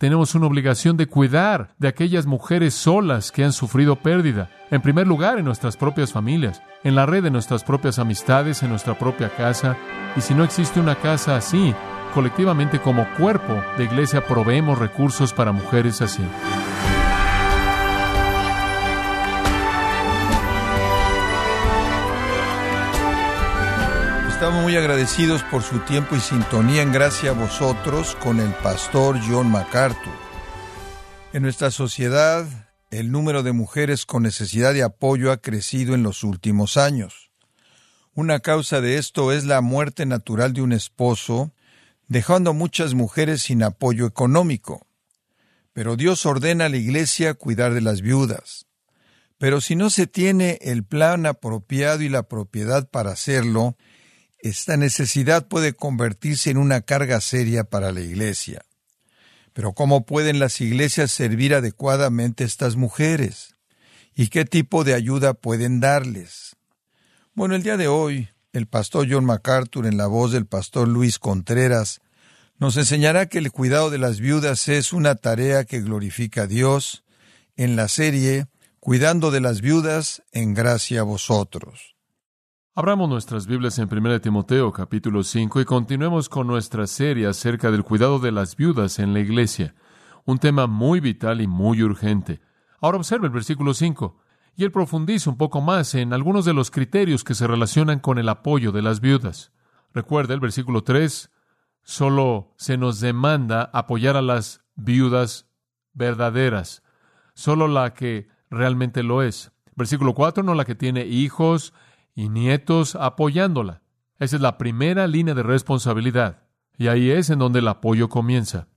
tenemos una obligación de cuidar de aquellas mujeres solas que han sufrido pérdida. En primer lugar, en nuestras propias familias, en la red de nuestras propias amistades, en nuestra propia casa. Y si no existe una casa así, colectivamente como cuerpo de iglesia proveemos recursos para mujeres así. Estamos muy agradecidos por su tiempo y sintonía en gracia a vosotros con el pastor John MacArthur. En nuestra sociedad, el número de mujeres con necesidad de apoyo ha crecido en los últimos años. Una causa de esto es la muerte natural de un esposo, dejando a muchas mujeres sin apoyo económico. Pero Dios ordena a la Iglesia cuidar de las viudas. Pero si no se tiene el plan apropiado y la propiedad para hacerlo, esta necesidad puede convertirse en una carga seria para la Iglesia. Pero ¿cómo pueden las iglesias servir adecuadamente a estas mujeres? ¿Y qué tipo de ayuda pueden darles? Bueno, el día de hoy, el pastor John MacArthur, en la voz del pastor Luis Contreras, nos enseñará que el cuidado de las viudas es una tarea que glorifica a Dios en la serie Cuidando de las viudas en gracia a vosotros. Abramos nuestras Biblias en 1 Timoteo capítulo 5 y continuemos con nuestra serie acerca del cuidado de las viudas en la iglesia, un tema muy vital y muy urgente. Ahora observe el versículo 5, y él profundiza un poco más en algunos de los criterios que se relacionan con el apoyo de las viudas. Recuerda el versículo 3, solo se nos demanda apoyar a las viudas verdaderas, solo la que realmente lo es. Versículo 4, no la que tiene hijos, y nietos apoyándola. Esa es la primera línea de responsabilidad. Y ahí es en donde el apoyo comienza.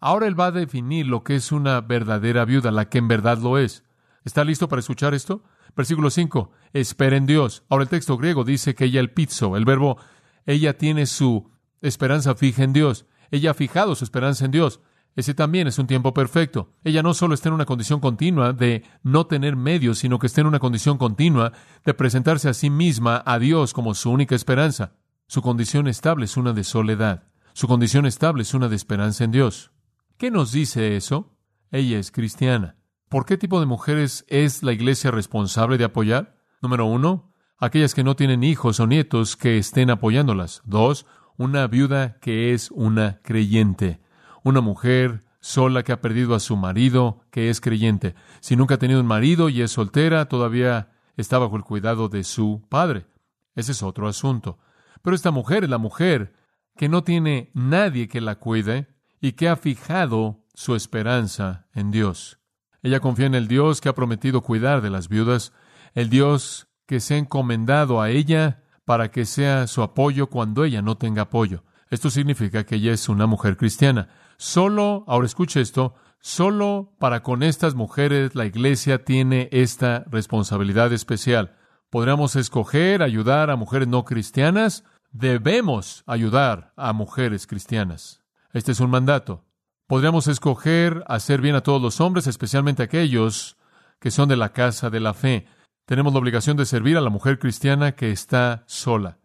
Ahora él va a definir lo que es una verdadera viuda, la que en verdad lo es. ¿Está listo para escuchar esto? Versículo 5. Espera en Dios. Ahora el texto griego dice que ella el pizzo, el verbo, ella tiene su esperanza fija en Dios. Ella ha fijado su esperanza en Dios. Ese también es un tiempo perfecto. Ella no solo está en una condición continua de no tener medios, sino que está en una condición continua de presentarse a sí misma a Dios como su única esperanza. Su condición estable es una de soledad. Su condición estable es una de esperanza en Dios. ¿Qué nos dice eso? Ella es cristiana. ¿Por qué tipo de mujeres es la iglesia responsable de apoyar? Número uno, aquellas que no tienen hijos o nietos que estén apoyándolas. Dos, una viuda que es una creyente una mujer sola que ha perdido a su marido, que es creyente. Si nunca ha tenido un marido y es soltera, todavía está bajo el cuidado de su padre. Ese es otro asunto. Pero esta mujer es la mujer que no tiene nadie que la cuide y que ha fijado su esperanza en Dios. Ella confía en el Dios que ha prometido cuidar de las viudas, el Dios que se ha encomendado a ella para que sea su apoyo cuando ella no tenga apoyo. Esto significa que ella es una mujer cristiana. Solo, ahora escuche esto, solo para con estas mujeres la iglesia tiene esta responsabilidad especial. Podríamos escoger ayudar a mujeres no cristianas, debemos ayudar a mujeres cristianas. Este es un mandato. Podríamos escoger hacer bien a todos los hombres, especialmente aquellos que son de la casa de la fe. Tenemos la obligación de servir a la mujer cristiana que está sola.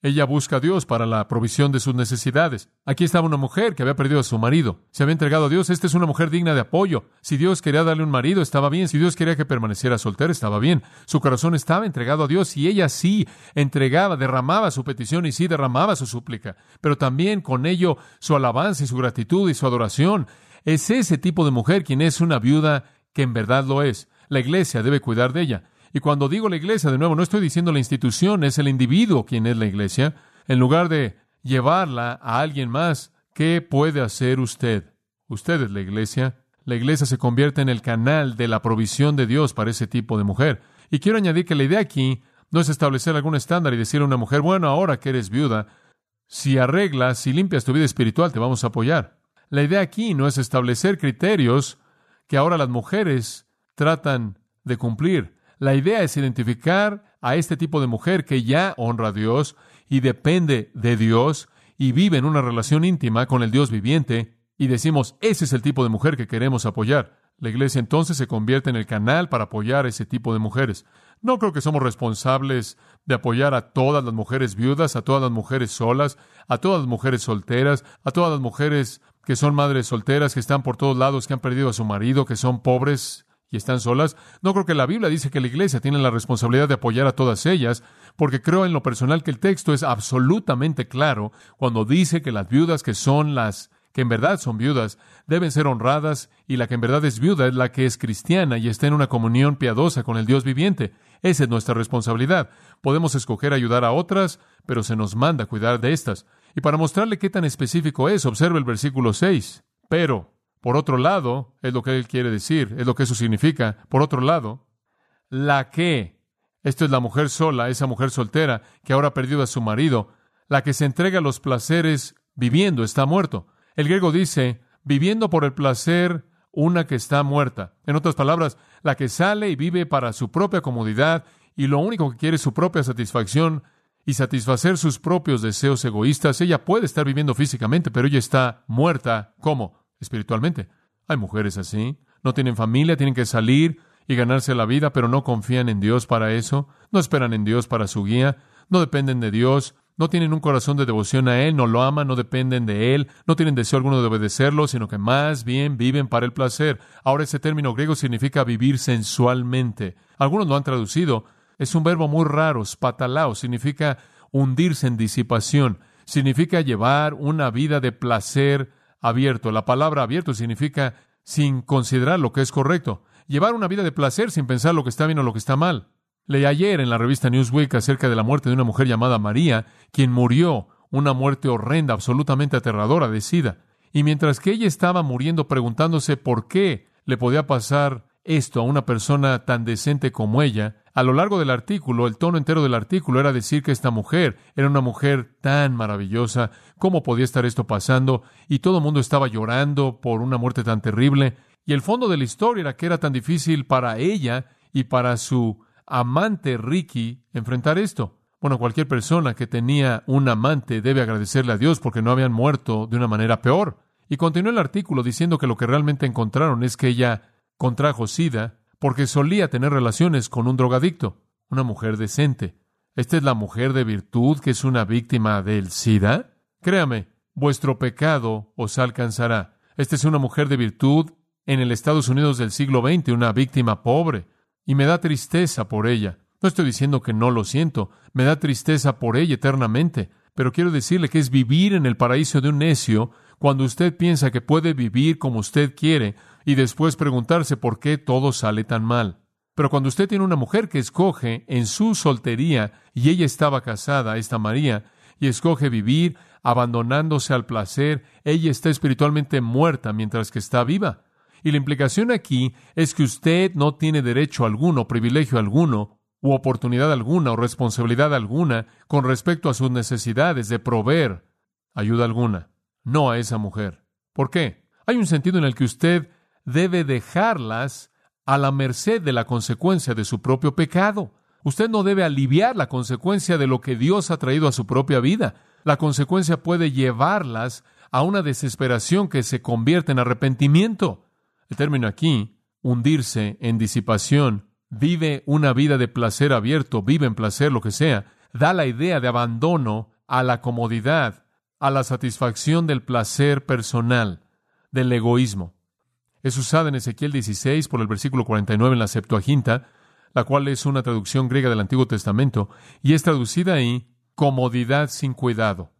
Ella busca a Dios para la provisión de sus necesidades. Aquí estaba una mujer que había perdido a su marido. Se había entregado a Dios. Esta es una mujer digna de apoyo. Si Dios quería darle un marido, estaba bien. Si Dios quería que permaneciera soltera, estaba bien. Su corazón estaba entregado a Dios y ella sí entregaba, derramaba su petición y sí derramaba su súplica. Pero también con ello su alabanza y su gratitud y su adoración. Es ese tipo de mujer quien es una viuda que en verdad lo es. La iglesia debe cuidar de ella. Y cuando digo la iglesia, de nuevo, no estoy diciendo la institución, es el individuo quien es la iglesia. En lugar de llevarla a alguien más, ¿qué puede hacer usted? Usted es la iglesia. La iglesia se convierte en el canal de la provisión de Dios para ese tipo de mujer. Y quiero añadir que la idea aquí no es establecer algún estándar y decirle a una mujer, bueno, ahora que eres viuda, si arreglas, si limpias tu vida espiritual, te vamos a apoyar. La idea aquí no es establecer criterios que ahora las mujeres tratan de cumplir. La idea es identificar a este tipo de mujer que ya honra a Dios y depende de Dios y vive en una relación íntima con el Dios viviente y decimos, ese es el tipo de mujer que queremos apoyar. La iglesia entonces se convierte en el canal para apoyar a ese tipo de mujeres. No creo que somos responsables de apoyar a todas las mujeres viudas, a todas las mujeres solas, a todas las mujeres solteras, a todas las mujeres que son madres solteras, que están por todos lados, que han perdido a su marido, que son pobres y están solas. No creo que la Biblia dice que la iglesia tiene la responsabilidad de apoyar a todas ellas, porque creo en lo personal que el texto es absolutamente claro cuando dice que las viudas que son las que en verdad son viudas, deben ser honradas y la que en verdad es viuda es la que es cristiana y está en una comunión piadosa con el Dios viviente. Esa es nuestra responsabilidad. Podemos escoger ayudar a otras, pero se nos manda cuidar de estas. Y para mostrarle qué tan específico es, observe el versículo 6. Pero, por otro lado, es lo que él quiere decir, es lo que eso significa. Por otro lado, la que, esto es la mujer sola, esa mujer soltera que ahora ha perdido a su marido, la que se entrega a los placeres viviendo está muerto. El griego dice, viviendo por el placer una que está muerta. En otras palabras, la que sale y vive para su propia comodidad y lo único que quiere es su propia satisfacción y satisfacer sus propios deseos egoístas. Ella puede estar viviendo físicamente, pero ella está muerta. ¿Cómo? Espiritualmente. Hay mujeres así. No tienen familia, tienen que salir y ganarse la vida, pero no confían en Dios para eso. No esperan en Dios para su guía. No dependen de Dios no tienen un corazón de devoción a Él, no lo aman, no dependen de Él, no tienen deseo alguno de obedecerlo, sino que más bien viven para el placer. Ahora ese término griego significa vivir sensualmente. Algunos lo han traducido. Es un verbo muy raro, spatalao, significa hundirse en disipación, significa llevar una vida de placer abierto. La palabra abierto significa sin considerar lo que es correcto. Llevar una vida de placer sin pensar lo que está bien o lo que está mal. Leí ayer en la revista Newsweek acerca de la muerte de una mujer llamada María, quien murió una muerte horrenda, absolutamente aterradora de SIDA. Y mientras que ella estaba muriendo preguntándose por qué le podía pasar esto a una persona tan decente como ella, a lo largo del artículo, el tono entero del artículo era decir que esta mujer era una mujer tan maravillosa, cómo podía estar esto pasando, y todo el mundo estaba llorando por una muerte tan terrible, y el fondo de la historia era que era tan difícil para ella y para su amante Ricky enfrentar esto. Bueno, cualquier persona que tenía un amante debe agradecerle a Dios porque no habían muerto de una manera peor. Y continuó el artículo diciendo que lo que realmente encontraron es que ella contrajo SIDA porque solía tener relaciones con un drogadicto, una mujer decente. ¿Esta es la mujer de virtud que es una víctima del SIDA? Créame, vuestro pecado os alcanzará. Esta es una mujer de virtud en el Estados Unidos del siglo XX, una víctima pobre, y me da tristeza por ella. No estoy diciendo que no lo siento, me da tristeza por ella eternamente, pero quiero decirle que es vivir en el paraíso de un necio cuando usted piensa que puede vivir como usted quiere y después preguntarse por qué todo sale tan mal. Pero cuando usted tiene una mujer que escoge en su soltería y ella estaba casada, esta María, y escoge vivir abandonándose al placer, ella está espiritualmente muerta mientras que está viva. Y la implicación aquí es que usted no tiene derecho alguno, privilegio alguno, u oportunidad alguna, o responsabilidad alguna con respecto a sus necesidades de proveer ayuda alguna. No a esa mujer. ¿Por qué? Hay un sentido en el que usted debe dejarlas a la merced de la consecuencia de su propio pecado. Usted no debe aliviar la consecuencia de lo que Dios ha traído a su propia vida. La consecuencia puede llevarlas a una desesperación que se convierte en arrepentimiento. El término aquí, hundirse en disipación, vive una vida de placer abierto, vive en placer, lo que sea, da la idea de abandono a la comodidad, a la satisfacción del placer personal, del egoísmo. Es usada en Ezequiel 16 por el versículo 49 en la Septuaginta, la cual es una traducción griega del Antiguo Testamento, y es traducida ahí comodidad sin cuidado.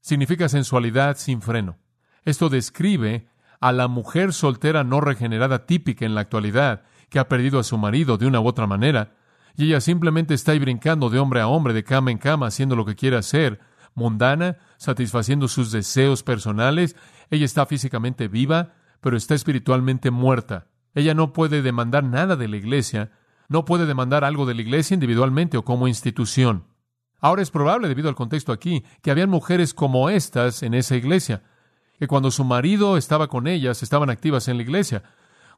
Significa sensualidad sin freno. Esto describe a la mujer soltera no regenerada típica en la actualidad, que ha perdido a su marido de una u otra manera, y ella simplemente está ahí brincando de hombre a hombre, de cama en cama, haciendo lo que quiere hacer, mundana, satisfaciendo sus deseos personales, ella está físicamente viva, pero está espiritualmente muerta. Ella no puede demandar nada de la iglesia, no puede demandar algo de la iglesia individualmente o como institución. Ahora es probable, debido al contexto aquí, que habían mujeres como estas en esa iglesia que cuando su marido estaba con ellas, estaban activas en la iglesia.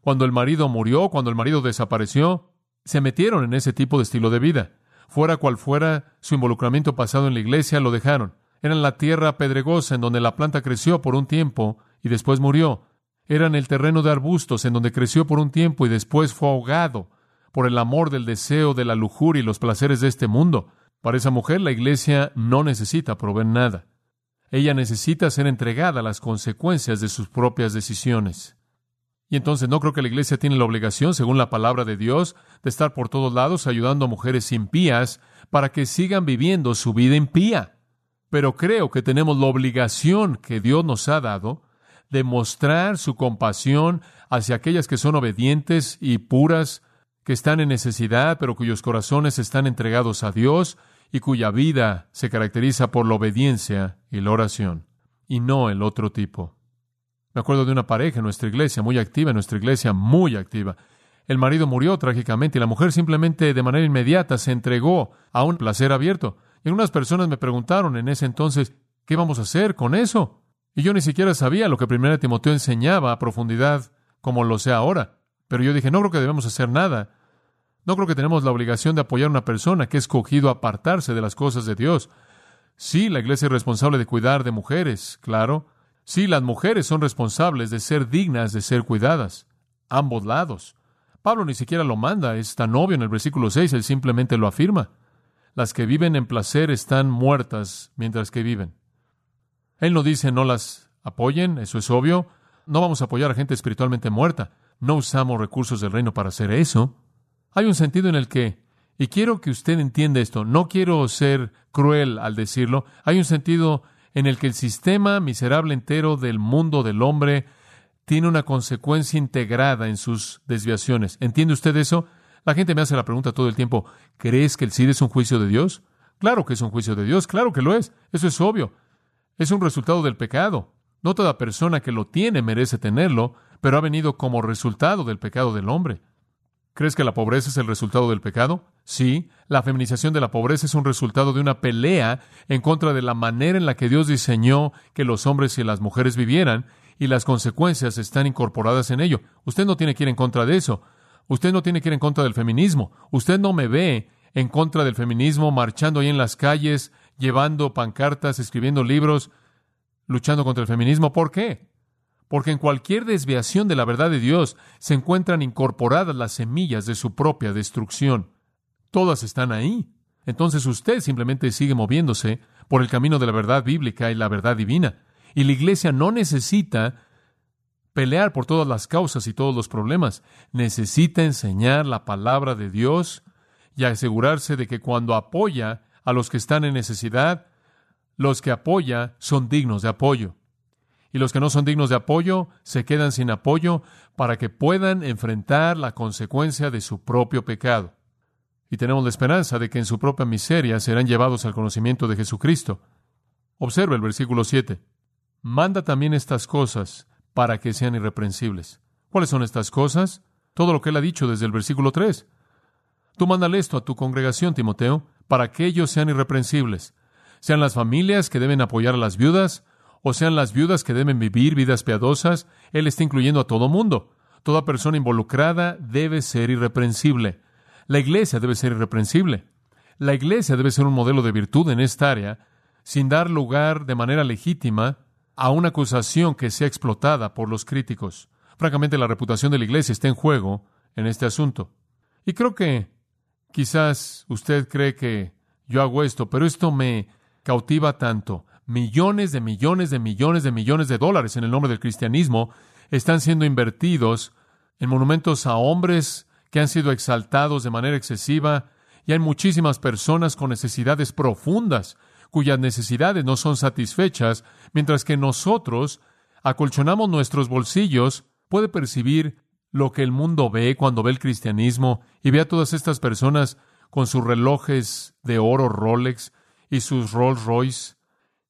Cuando el marido murió, cuando el marido desapareció, se metieron en ese tipo de estilo de vida. Fuera cual fuera su involucramiento pasado en la iglesia, lo dejaron. Eran la tierra pedregosa en donde la planta creció por un tiempo y después murió. Eran el terreno de arbustos en donde creció por un tiempo y después fue ahogado por el amor del deseo, de la lujuria y los placeres de este mundo. Para esa mujer la iglesia no necesita proveer nada. Ella necesita ser entregada a las consecuencias de sus propias decisiones. Y entonces no creo que la iglesia tiene la obligación, según la palabra de Dios, de estar por todos lados ayudando a mujeres impías para que sigan viviendo su vida impía. Pero creo que tenemos la obligación que Dios nos ha dado de mostrar su compasión hacia aquellas que son obedientes y puras, que están en necesidad, pero cuyos corazones están entregados a Dios y cuya vida se caracteriza por la obediencia y la oración, y no el otro tipo. Me acuerdo de una pareja en nuestra iglesia, muy activa, en nuestra iglesia, muy activa. El marido murió trágicamente y la mujer simplemente de manera inmediata se entregó a un placer abierto. Y algunas personas me preguntaron en ese entonces, ¿qué vamos a hacer con eso? Y yo ni siquiera sabía lo que Primera Timoteo enseñaba a profundidad como lo sé ahora. Pero yo dije, no creo que debemos hacer nada. No creo que tenemos la obligación de apoyar a una persona que ha escogido apartarse de las cosas de Dios. Sí, la iglesia es responsable de cuidar de mujeres, claro. Sí, las mujeres son responsables de ser dignas de ser cuidadas. Ambos lados. Pablo ni siquiera lo manda, es tan obvio en el versículo 6, él simplemente lo afirma. Las que viven en placer están muertas mientras que viven. Él no dice no las apoyen, eso es obvio. No vamos a apoyar a gente espiritualmente muerta. No usamos recursos del reino para hacer eso. Hay un sentido en el que, y quiero que usted entienda esto, no quiero ser cruel al decirlo, hay un sentido en el que el sistema miserable entero del mundo del hombre tiene una consecuencia integrada en sus desviaciones. ¿Entiende usted eso? La gente me hace la pregunta todo el tiempo, ¿crees que el SID es un juicio de Dios? Claro que es un juicio de Dios, claro que lo es, eso es obvio. Es un resultado del pecado. No toda persona que lo tiene merece tenerlo, pero ha venido como resultado del pecado del hombre. ¿Crees que la pobreza es el resultado del pecado? Sí, la feminización de la pobreza es un resultado de una pelea en contra de la manera en la que Dios diseñó que los hombres y las mujeres vivieran, y las consecuencias están incorporadas en ello. Usted no tiene que ir en contra de eso. Usted no tiene que ir en contra del feminismo. Usted no me ve en contra del feminismo marchando ahí en las calles, llevando pancartas, escribiendo libros, luchando contra el feminismo. ¿Por qué? porque en cualquier desviación de la verdad de Dios se encuentran incorporadas las semillas de su propia destrucción. Todas están ahí. Entonces usted simplemente sigue moviéndose por el camino de la verdad bíblica y la verdad divina. Y la iglesia no necesita pelear por todas las causas y todos los problemas. Necesita enseñar la palabra de Dios y asegurarse de que cuando apoya a los que están en necesidad, los que apoya son dignos de apoyo y los que no son dignos de apoyo se quedan sin apoyo para que puedan enfrentar la consecuencia de su propio pecado. Y tenemos la esperanza de que en su propia miseria serán llevados al conocimiento de Jesucristo. Observa el versículo 7. Manda también estas cosas para que sean irreprensibles. ¿Cuáles son estas cosas? Todo lo que él ha dicho desde el versículo 3. Tú mándale esto a tu congregación, Timoteo, para que ellos sean irreprensibles. Sean las familias que deben apoyar a las viudas, o sean las viudas que deben vivir vidas piadosas, Él está incluyendo a todo mundo. Toda persona involucrada debe ser irreprensible. La iglesia debe ser irreprensible. La iglesia debe ser un modelo de virtud en esta área, sin dar lugar de manera legítima a una acusación que sea explotada por los críticos. Francamente, la reputación de la iglesia está en juego en este asunto. Y creo que quizás usted cree que yo hago esto, pero esto me cautiva tanto. Millones de millones de millones de millones de dólares en el nombre del cristianismo están siendo invertidos en monumentos a hombres que han sido exaltados de manera excesiva y hay muchísimas personas con necesidades profundas cuyas necesidades no son satisfechas, mientras que nosotros acolchonamos nuestros bolsillos, puede percibir lo que el mundo ve cuando ve el cristianismo y ve a todas estas personas con sus relojes de oro Rolex y sus Rolls Royce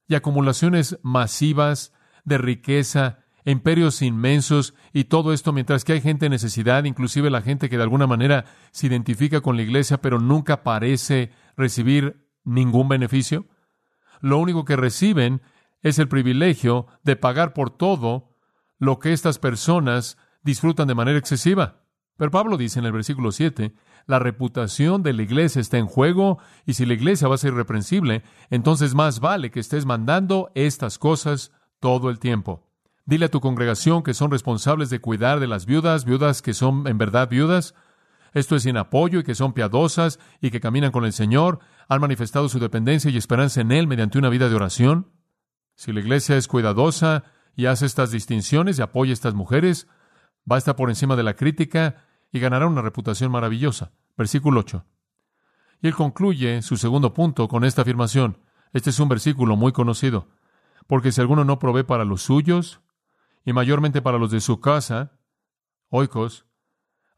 y acumulaciones masivas de riqueza, imperios inmensos y todo esto mientras que hay gente en necesidad, inclusive la gente que de alguna manera se identifica con la iglesia pero nunca parece recibir ningún beneficio. Lo único que reciben es el privilegio de pagar por todo lo que estas personas disfrutan de manera excesiva. Pero Pablo dice en el versículo 7, la reputación de la iglesia está en juego y si la iglesia va a ser irreprensible, entonces más vale que estés mandando estas cosas todo el tiempo. Dile a tu congregación que son responsables de cuidar de las viudas, viudas que son en verdad viudas. Esto es sin apoyo y que son piadosas y que caminan con el Señor, han manifestado su dependencia y esperanza en Él mediante una vida de oración. Si la iglesia es cuidadosa y hace estas distinciones y apoya a estas mujeres, va a estar por encima de la crítica y ganará una reputación maravillosa. Versículo 8. Y él concluye su segundo punto con esta afirmación. Este es un versículo muy conocido. Porque si alguno no provee para los suyos, y mayormente para los de su casa, oikos,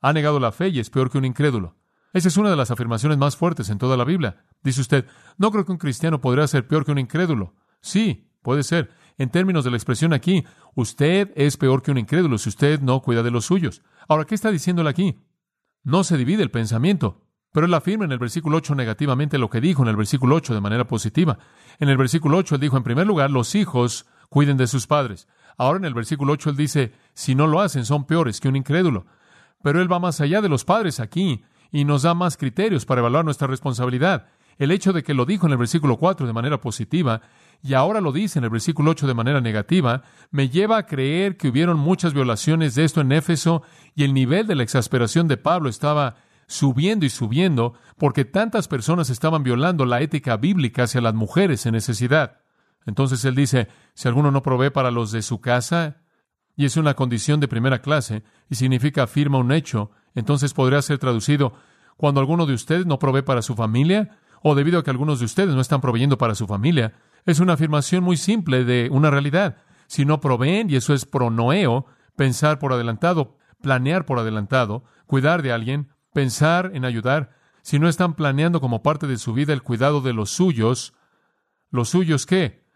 ha negado la fe y es peor que un incrédulo. Esa es una de las afirmaciones más fuertes en toda la Biblia. Dice usted, no creo que un cristiano podría ser peor que un incrédulo. Sí, puede ser. En términos de la expresión aquí, usted es peor que un incrédulo si usted no cuida de los suyos. Ahora, ¿qué está diciéndole aquí? No se divide el pensamiento. Pero él afirma en el versículo 8 negativamente lo que dijo en el versículo 8 de manera positiva. En el versículo 8 él dijo, en primer lugar, los hijos cuiden de sus padres. Ahora en el versículo 8 él dice, si no lo hacen son peores que un incrédulo. Pero él va más allá de los padres aquí y nos da más criterios para evaluar nuestra responsabilidad. El hecho de que lo dijo en el versículo 4 de manera positiva y ahora lo dice en el versículo 8 de manera negativa, me lleva a creer que hubieron muchas violaciones de esto en Éfeso y el nivel de la exasperación de Pablo estaba subiendo y subiendo porque tantas personas estaban violando la ética bíblica hacia las mujeres en necesidad. Entonces él dice, si alguno no provee para los de su casa, y es una condición de primera clase, y significa afirma un hecho, entonces podría ser traducido, cuando alguno de ustedes no provee para su familia, o debido a que algunos de ustedes no están proveyendo para su familia, es una afirmación muy simple de una realidad. Si no proveen, y eso es pronoeo, pensar por adelantado, planear por adelantado, cuidar de alguien, pensar en ayudar, si no están planeando como parte de su vida el cuidado de los suyos, ¿los suyos qué?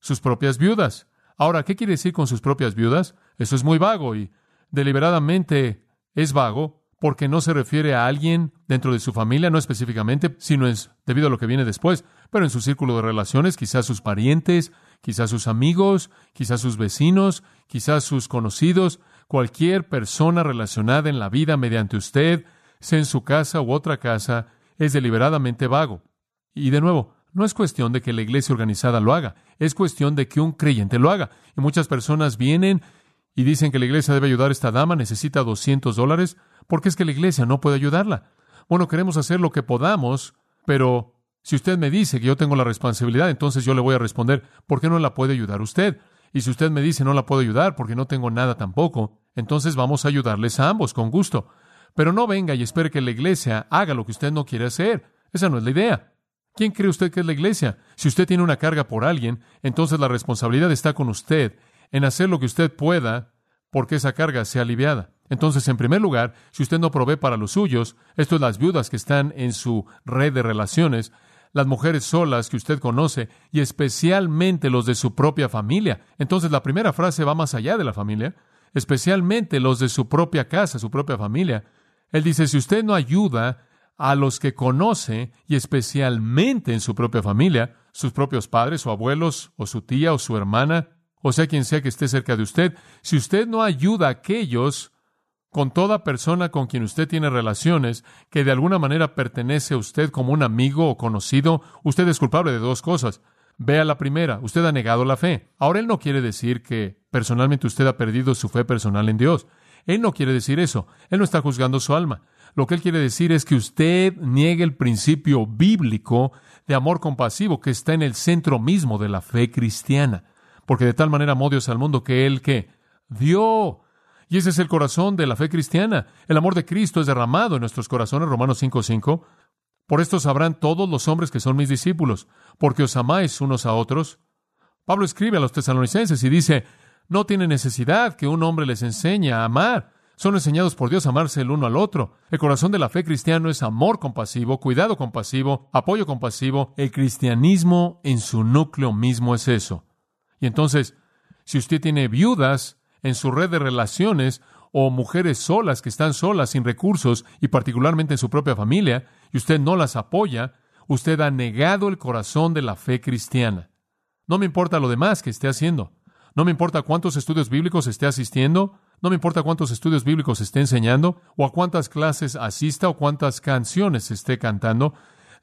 Sus propias viudas. Ahora, ¿qué quiere decir con sus propias viudas? Eso es muy vago y deliberadamente es vago porque no se refiere a alguien dentro de su familia, no específicamente, sino es debido a lo que viene después, pero en su círculo de relaciones, quizás sus parientes, quizás sus amigos, quizás sus vecinos, quizás sus conocidos, cualquier persona relacionada en la vida mediante usted, sea en su casa u otra casa, es deliberadamente vago. Y de nuevo, no es cuestión de que la iglesia organizada lo haga, es cuestión de que un creyente lo haga. Y muchas personas vienen y dicen que la iglesia debe ayudar a esta dama, necesita 200 dólares, porque es que la iglesia no puede ayudarla. Bueno, queremos hacer lo que podamos, pero si usted me dice que yo tengo la responsabilidad, entonces yo le voy a responder, ¿por qué no la puede ayudar usted? Y si usted me dice no la puedo ayudar porque no tengo nada tampoco, entonces vamos a ayudarles a ambos con gusto. Pero no venga y espere que la iglesia haga lo que usted no quiere hacer. Esa no es la idea. ¿Quién cree usted que es la iglesia? Si usted tiene una carga por alguien, entonces la responsabilidad está con usted en hacer lo que usted pueda porque esa carga sea aliviada. Entonces, en primer lugar, si usted no provee para los suyos, esto es las viudas que están en su red de relaciones, las mujeres solas que usted conoce y especialmente los de su propia familia. Entonces, la primera frase va más allá de la familia, especialmente los de su propia casa, su propia familia. Él dice, si usted no ayuda a los que conoce, y especialmente en su propia familia, sus propios padres o abuelos, o su tía o su hermana, o sea quien sea que esté cerca de usted, si usted no ayuda a aquellos con toda persona con quien usted tiene relaciones, que de alguna manera pertenece a usted como un amigo o conocido, usted es culpable de dos cosas. Vea la primera, usted ha negado la fe. Ahora él no quiere decir que personalmente usted ha perdido su fe personal en Dios. Él no quiere decir eso. Él no está juzgando su alma. Lo que él quiere decir es que usted niegue el principio bíblico de amor compasivo que está en el centro mismo de la fe cristiana. Porque de tal manera amó Dios al mundo que él que dio. Y ese es el corazón de la fe cristiana. El amor de Cristo es derramado en nuestros corazones, Romanos 5:5. Por esto sabrán todos los hombres que son mis discípulos, porque os amáis unos a otros. Pablo escribe a los tesalonicenses y dice, no tiene necesidad que un hombre les enseñe a amar. Son enseñados por Dios a amarse el uno al otro. El corazón de la fe cristiana es amor compasivo, cuidado compasivo, apoyo compasivo. El cristianismo en su núcleo mismo es eso. Y entonces, si usted tiene viudas en su red de relaciones o mujeres solas que están solas, sin recursos y particularmente en su propia familia, y usted no las apoya, usted ha negado el corazón de la fe cristiana. No me importa lo demás que esté haciendo. No me importa cuántos estudios bíblicos esté asistiendo, no me importa cuántos estudios bíblicos esté enseñando, o a cuántas clases asista, o cuántas canciones esté cantando.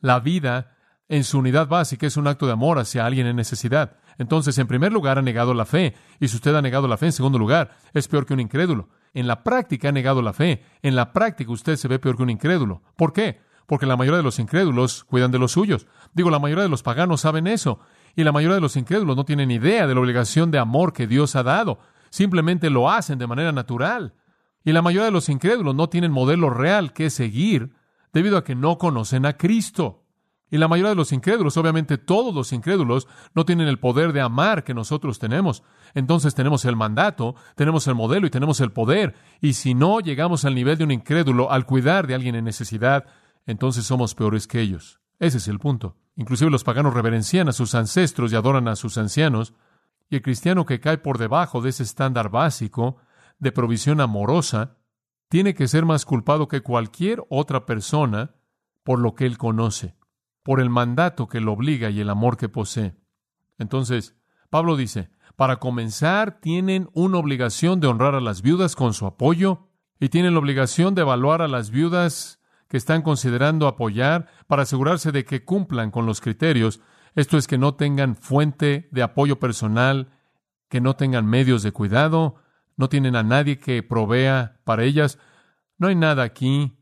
La vida, en su unidad básica, es un acto de amor hacia alguien en necesidad. Entonces, en primer lugar, ha negado la fe. Y si usted ha negado la fe, en segundo lugar, es peor que un incrédulo. En la práctica ha negado la fe. En la práctica usted se ve peor que un incrédulo. ¿Por qué? Porque la mayoría de los incrédulos cuidan de los suyos. Digo, la mayoría de los paganos saben eso. Y la mayoría de los incrédulos no tienen idea de la obligación de amor que Dios ha dado. Simplemente lo hacen de manera natural. Y la mayoría de los incrédulos no tienen modelo real que seguir debido a que no conocen a Cristo. Y la mayoría de los incrédulos, obviamente todos los incrédulos, no tienen el poder de amar que nosotros tenemos. Entonces tenemos el mandato, tenemos el modelo y tenemos el poder. Y si no llegamos al nivel de un incrédulo al cuidar de alguien en necesidad, entonces somos peores que ellos. Ese es el punto. Inclusive los paganos reverencian a sus ancestros y adoran a sus ancianos. Y el cristiano que cae por debajo de ese estándar básico de provisión amorosa tiene que ser más culpado que cualquier otra persona por lo que él conoce, por el mandato que lo obliga y el amor que posee. Entonces, Pablo dice, para comenzar, tienen una obligación de honrar a las viudas con su apoyo y tienen la obligación de evaluar a las viudas que están considerando apoyar para asegurarse de que cumplan con los criterios, esto es que no tengan fuente de apoyo personal, que no tengan medios de cuidado, no tienen a nadie que provea para ellas. No hay nada aquí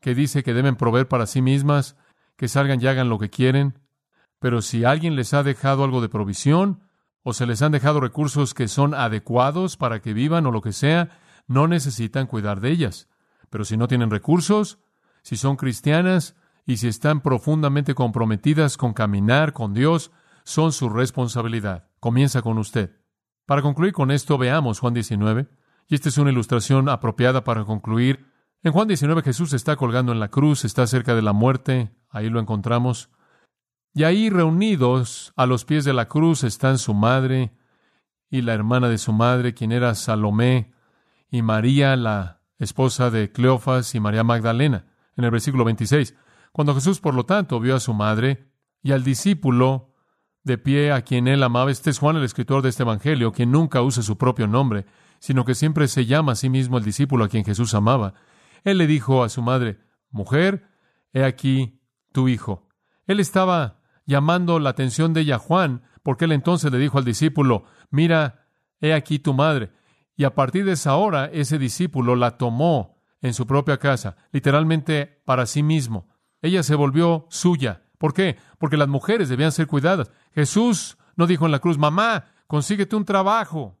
que dice que deben proveer para sí mismas, que salgan y hagan lo que quieren. Pero si alguien les ha dejado algo de provisión, o se les han dejado recursos que son adecuados para que vivan o lo que sea, no necesitan cuidar de ellas. Pero si no tienen recursos, si son cristianas y si están profundamente comprometidas con caminar con Dios, son su responsabilidad. Comienza con usted. Para concluir con esto, veamos Juan 19. Y esta es una ilustración apropiada para concluir. En Juan 19 Jesús está colgando en la cruz, está cerca de la muerte, ahí lo encontramos. Y ahí reunidos a los pies de la cruz están su madre y la hermana de su madre, quien era Salomé, y María, la esposa de Cleofas y María Magdalena, en el versículo 26. Cuando Jesús, por lo tanto, vio a su madre y al discípulo de pie a quien él amaba, este es Juan, el escritor de este Evangelio, quien nunca usa su propio nombre, sino que siempre se llama a sí mismo el discípulo a quien Jesús amaba. Él le dijo a su madre, Mujer, he aquí tu hijo. Él estaba llamando la atención de ella Juan, porque él entonces le dijo al discípulo, mira, he aquí tu madre. Y a partir de esa hora, ese discípulo la tomó en su propia casa, literalmente para sí mismo. Ella se volvió suya. ¿Por qué? Porque las mujeres debían ser cuidadas. Jesús no dijo en la cruz, mamá, consíguete un trabajo.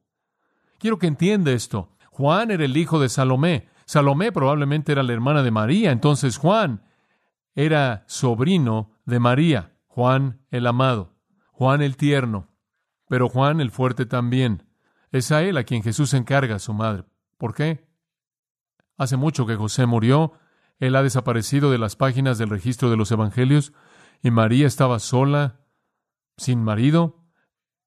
Quiero que entienda esto. Juan era el hijo de Salomé. Salomé probablemente era la hermana de María. Entonces Juan era sobrino de María. Juan el amado, Juan el tierno, pero Juan el fuerte también. Es a él a quien Jesús encarga a su madre. ¿Por qué? Hace mucho que José murió, él ha desaparecido de las páginas del registro de los evangelios, y María estaba sola, sin marido.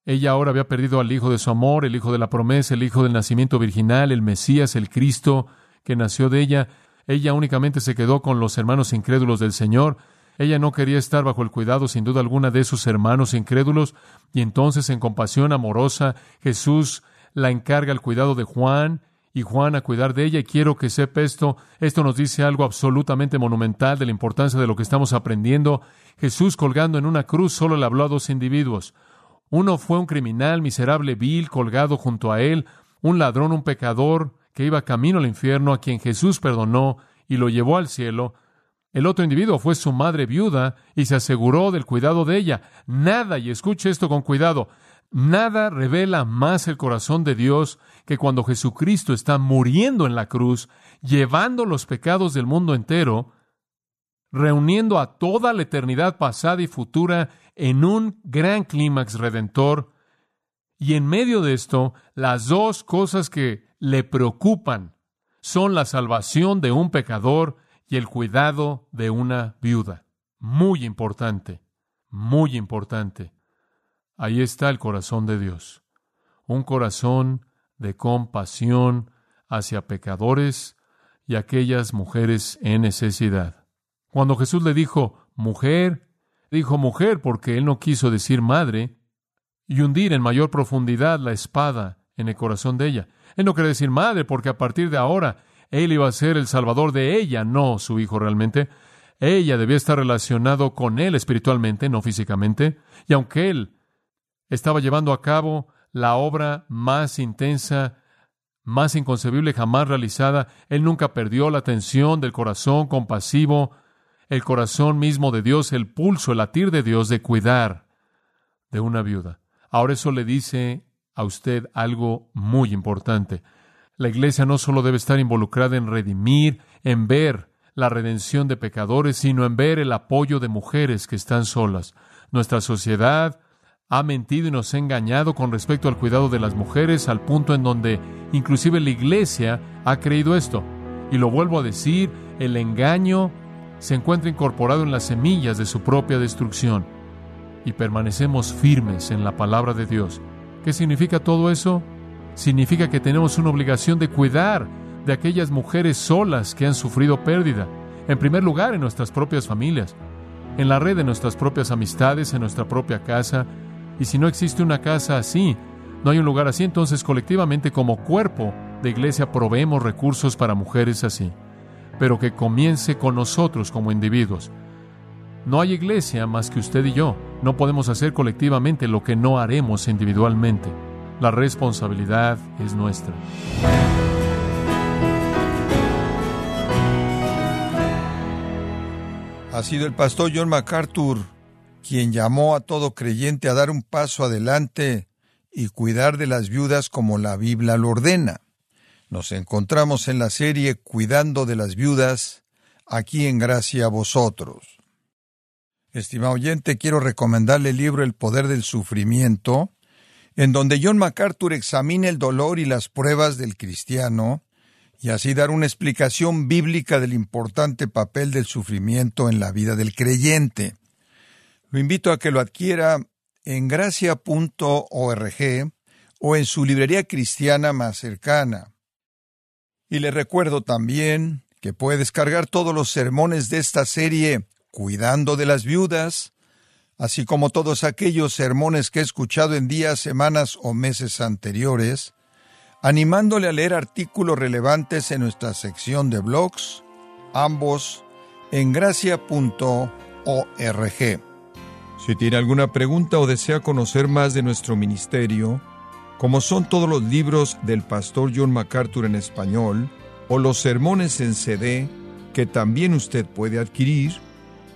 Ella ahora había perdido al hijo de su amor, el hijo de la promesa, el hijo del nacimiento virginal, el Mesías, el Cristo, que nació de ella. Ella únicamente se quedó con los hermanos incrédulos del Señor, ella no quería estar bajo el cuidado, sin duda alguna, de sus hermanos incrédulos, y entonces, en compasión amorosa, Jesús la encarga el cuidado de Juan y Juan a cuidar de ella. Y quiero que sepa esto. Esto nos dice algo absolutamente monumental de la importancia de lo que estamos aprendiendo. Jesús colgando en una cruz solo le habló a dos individuos. Uno fue un criminal miserable, vil, colgado junto a él, un ladrón, un pecador, que iba camino al infierno, a quien Jesús perdonó y lo llevó al cielo. El otro individuo fue su madre viuda y se aseguró del cuidado de ella. Nada, y escuche esto con cuidado, nada revela más el corazón de Dios que cuando Jesucristo está muriendo en la cruz, llevando los pecados del mundo entero, reuniendo a toda la eternidad pasada y futura en un gran clímax redentor. Y en medio de esto, las dos cosas que le preocupan son la salvación de un pecador y el cuidado de una viuda. Muy importante, muy importante. Ahí está el corazón de Dios. Un corazón de compasión hacia pecadores y aquellas mujeres en necesidad. Cuando Jesús le dijo, mujer, dijo mujer porque él no quiso decir madre y hundir en mayor profundidad la espada en el corazón de ella. Él no quiere decir madre porque a partir de ahora él iba a ser el salvador de ella, no su hijo realmente. Ella debía estar relacionado con él espiritualmente, no físicamente. Y aunque él estaba llevando a cabo la obra más intensa, más inconcebible jamás realizada, él nunca perdió la atención del corazón compasivo, el corazón mismo de Dios, el pulso, el latir de Dios de cuidar de una viuda. Ahora eso le dice a usted algo muy importante. La iglesia no solo debe estar involucrada en redimir, en ver la redención de pecadores, sino en ver el apoyo de mujeres que están solas. Nuestra sociedad ha mentido y nos ha engañado con respecto al cuidado de las mujeres al punto en donde inclusive la iglesia ha creído esto. Y lo vuelvo a decir, el engaño se encuentra incorporado en las semillas de su propia destrucción. Y permanecemos firmes en la palabra de Dios. ¿Qué significa todo eso? Significa que tenemos una obligación de cuidar de aquellas mujeres solas que han sufrido pérdida. En primer lugar, en nuestras propias familias, en la red de nuestras propias amistades, en nuestra propia casa. Y si no existe una casa así, no hay un lugar así, entonces colectivamente como cuerpo de iglesia proveemos recursos para mujeres así. Pero que comience con nosotros como individuos. No hay iglesia más que usted y yo. No podemos hacer colectivamente lo que no haremos individualmente. La responsabilidad es nuestra. Ha sido el pastor John MacArthur quien llamó a todo creyente a dar un paso adelante y cuidar de las viudas como la Biblia lo ordena. Nos encontramos en la serie Cuidando de las viudas, aquí en Gracia a vosotros. Estimado oyente, quiero recomendarle el libro El poder del sufrimiento, en donde John MacArthur examina el dolor y las pruebas del cristiano y así dar una explicación bíblica del importante papel del sufrimiento en la vida del creyente. Lo invito a que lo adquiera en gracia.org o en su librería cristiana más cercana. Y le recuerdo también que puede descargar todos los sermones de esta serie Cuidando de las Viudas, así como todos aquellos sermones que he escuchado en días, semanas o meses anteriores, animándole a leer artículos relevantes en nuestra sección de blogs, ambos en gracia.org. Si tiene alguna pregunta o desea conocer más de nuestro ministerio, como son todos los libros del pastor John MacArthur en español o los sermones en CD que también usted puede adquirir,